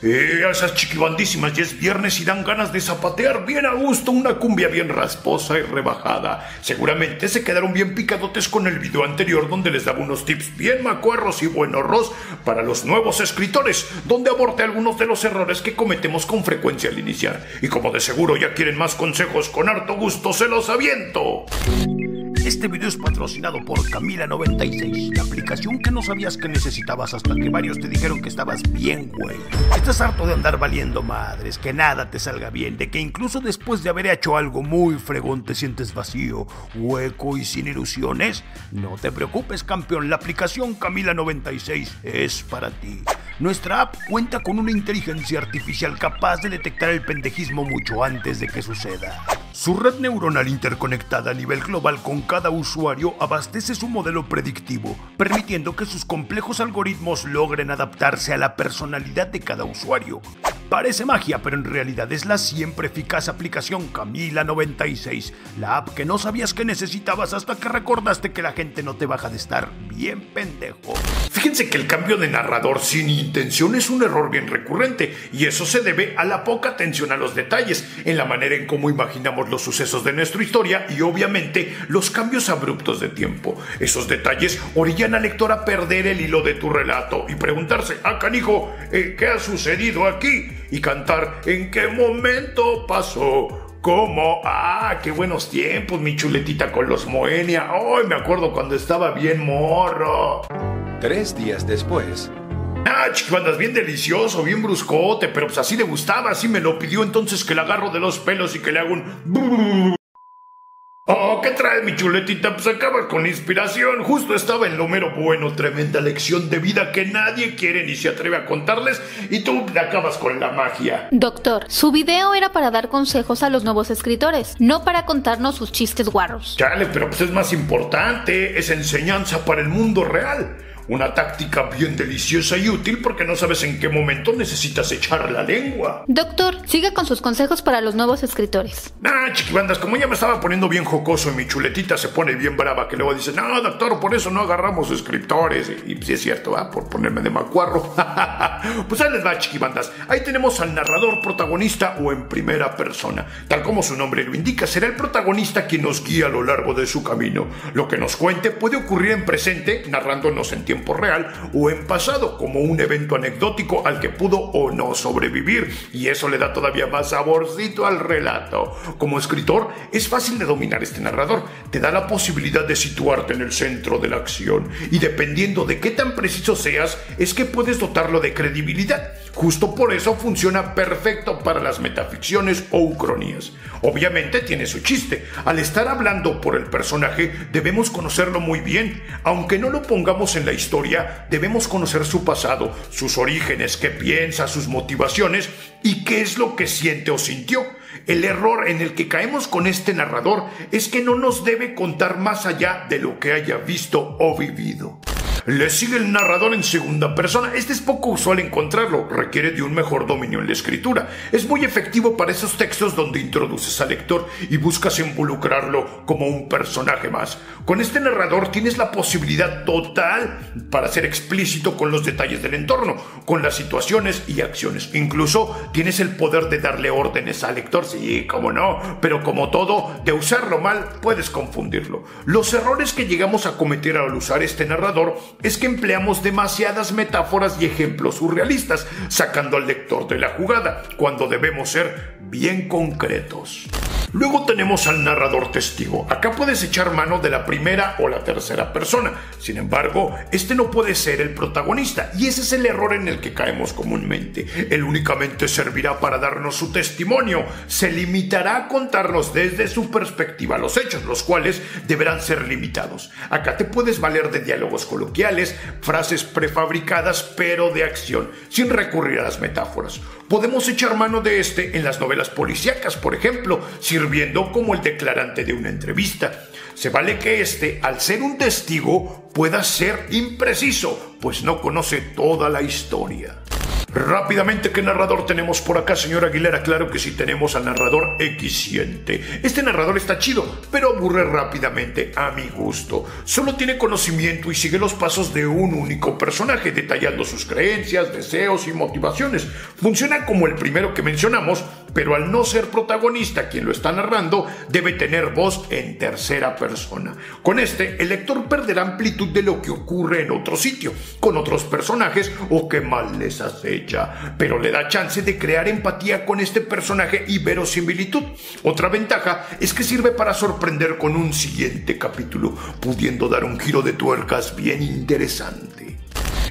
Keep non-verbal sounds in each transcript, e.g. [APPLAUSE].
Eh, esas chiquibandísimas ya es viernes y dan ganas de zapatear bien a gusto una cumbia bien rasposa y rebajada. Seguramente se quedaron bien picadotes con el video anterior donde les daba unos tips bien macuarros y buenos para los nuevos escritores, donde abordé algunos de los errores que cometemos con frecuencia al iniciar. Y como de seguro ya quieren más consejos con harto gusto, se los aviento. Este video es patrocinado por Camila96, la aplicación que no sabías que necesitabas hasta que varios te dijeron que estabas bien, güey. Estás harto de andar valiendo madres, que nada te salga bien, de que incluso después de haber hecho algo muy fregón te sientes vacío, hueco y sin ilusiones. No te preocupes, campeón, la aplicación Camila96 es para ti. Nuestra app cuenta con una inteligencia artificial capaz de detectar el pendejismo mucho antes de que suceda. Su red neuronal interconectada a nivel global con cada usuario abastece su modelo predictivo, permitiendo que sus complejos algoritmos logren adaptarse a la personalidad de cada usuario. Parece magia, pero en realidad es la siempre eficaz aplicación Camila 96, la app que no sabías que necesitabas hasta que recordaste que la gente no te baja de estar bien pendejo. Fíjense que el cambio de narrador sin intención es un error bien recurrente, y eso se debe a la poca atención a los detalles, en la manera en cómo imaginamos los sucesos de nuestra historia y obviamente los cambios abruptos de tiempo. Esos detalles orillan al lector a perder el hilo de tu relato y preguntarse, ah canijo, eh, ¿qué ha sucedido aquí? Y cantar ¿En qué momento pasó? ¿Cómo? ¡Ah, qué buenos tiempos, mi chuletita con los Moenia! ¡Ay, me acuerdo cuando estaba bien morro! Tres días después. Ah, andas bien delicioso, bien bruscote, pero pues así le gustaba, así me lo pidió, entonces que le agarro de los pelos y que le hago un... Oh, ¿qué trae mi chuletita? Pues acaba con inspiración. Justo estaba en lo mero bueno, tremenda lección de vida que nadie quiere ni se atreve a contarles y tú acabas con la magia. Doctor, su video era para dar consejos a los nuevos escritores, no para contarnos sus chistes guarros. Chale, pero pues es más importante, es enseñanza para el mundo real. Una táctica bien deliciosa y útil porque no sabes en qué momento necesitas echar la lengua. Doctor, siga con sus consejos para los nuevos escritores. Ah, chiquibandas, como ya me estaba poniendo bien jocoso y mi chuletita se pone bien brava, que luego dice, no, doctor, por eso no agarramos escritores. Y, sí es cierto, ¿ah? por ponerme de macuarro. [LAUGHS] pues ahí les va, chiquibandas. Ahí tenemos al narrador protagonista o en primera persona. Tal como su nombre lo indica, será el protagonista quien nos guía a lo largo de su camino. Lo que nos cuente puede ocurrir en presente, narrándonos en tiempo real o en pasado, como un evento anecdótico al que pudo o no sobrevivir, y eso le da todavía más saborcito al relato. Como escritor, es fácil de dominar este narrador, te da la posibilidad de situarte en el centro de la acción, y dependiendo de qué tan preciso seas, es que puedes dotarlo de credibilidad. Justo por eso funciona perfecto para las metaficciones o ucronías. Obviamente tiene su chiste. Al estar hablando por el personaje, debemos conocerlo muy bien. Aunque no lo pongamos en la historia, debemos conocer su pasado, sus orígenes, qué piensa, sus motivaciones y qué es lo que siente o sintió. El error en el que caemos con este narrador es que no nos debe contar más allá de lo que haya visto o vivido. Le sigue el narrador en segunda persona. Este es poco usual encontrarlo, requiere de un mejor dominio en la escritura. Es muy efectivo para esos textos donde introduces al lector y buscas involucrarlo como un personaje más. Con este narrador tienes la posibilidad total para ser explícito con los detalles del entorno, con las situaciones y acciones. Incluso tienes el poder de darle órdenes al lector, sí, como no, pero como todo, de usarlo mal puedes confundirlo. Los errores que llegamos a cometer al usar este narrador es que empleamos demasiadas metáforas y ejemplos surrealistas, sacando al lector de la jugada, cuando debemos ser bien concretos. Luego tenemos al narrador testigo. Acá puedes echar mano de la primera o la tercera persona. Sin embargo, este no puede ser el protagonista y ese es el error en el que caemos comúnmente. Él únicamente servirá para darnos su testimonio. Se limitará a contarnos desde su perspectiva los hechos, los cuales deberán ser limitados. Acá te puedes valer de diálogos coloquiales, frases prefabricadas pero de acción, sin recurrir a las metáforas. Podemos echar mano de este en las novelas policíacas, por ejemplo, si sirviendo como el declarante de una entrevista. Se vale que éste, al ser un testigo, pueda ser impreciso, pues no conoce toda la historia. Rápidamente, ¿qué narrador tenemos por acá, señor Aguilera? Claro que sí, tenemos al narrador equisciente. Este narrador está chido, pero aburre rápidamente, a mi gusto. Solo tiene conocimiento y sigue los pasos de un único personaje, detallando sus creencias, deseos y motivaciones. Funciona como el primero que mencionamos, pero al no ser protagonista quien lo está narrando, debe tener voz en tercera persona. Con este, el lector perderá amplitud de lo que ocurre en otro sitio, con otros personajes o que mal les hace pero le da chance de crear empatía con este personaje y verosimilitud. Otra ventaja es que sirve para sorprender con un siguiente capítulo, pudiendo dar un giro de tuercas bien interesante.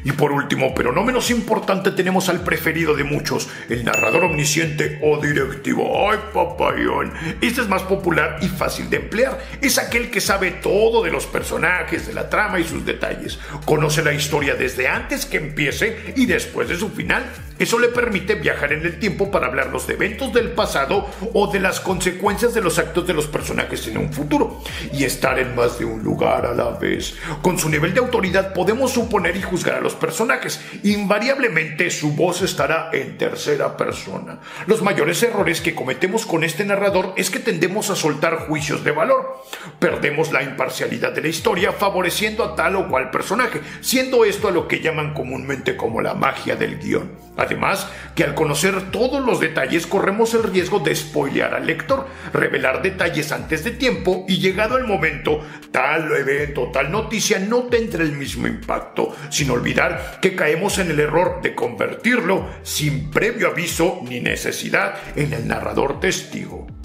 Y por último, pero no menos importante, tenemos al preferido de muchos, el narrador omnisciente o directivo. ¡Ay, papayón! Este es más popular y fácil de emplear. Es aquel que sabe todo de los personajes, de la trama y sus detalles. Conoce la historia desde antes que empiece y después de su final. Eso le permite viajar en el tiempo para hablarnos de eventos del pasado o de las consecuencias de los actos de los personajes en un futuro. Y estar en más de un lugar a la vez. Con su nivel de autoridad podemos suponer y juzgar a los personajes. Invariablemente su voz estará en tercera persona. Los mayores errores que cometemos con este narrador es que tendemos a soltar juicios de valor. Perdemos la imparcialidad de la historia favoreciendo a tal o cual personaje, siendo esto a lo que llaman comúnmente como la magia del guion. Además, que al conocer todos los detalles corremos el riesgo de spoilear al lector, revelar detalles antes de tiempo y llegado el momento, tal evento, tal noticia no tendrá el mismo impacto, sin olvidar que caemos en el error de convertirlo sin previo aviso ni necesidad en el narrador testigo.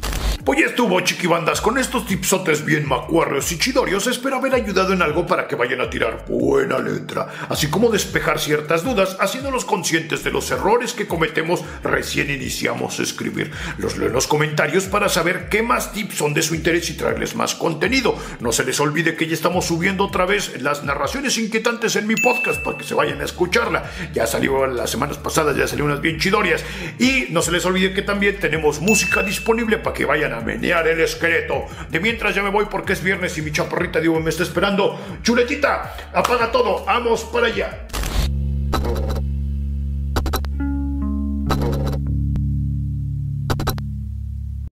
Pues ya estuvo, chiquibandas. Con estos tipsotes bien macuarros y chidorios, espero haber ayudado en algo para que vayan a tirar buena letra, así como despejar ciertas dudas, haciéndolos conscientes de los errores que cometemos recién iniciamos a escribir. Los leo en los comentarios para saber qué más tips son de su interés y traerles más contenido. No se les olvide que ya estamos subiendo otra vez las narraciones inquietantes en mi podcast para que se vayan a escucharla. Ya salió las semanas pasadas, ya salió unas bien chidorias. Y no se les olvide que también tenemos música disponible para que a menear el esqueleto. De mientras ya me voy porque es viernes y mi chaparrita Diego me está esperando. Chuletita, apaga todo, vamos para allá.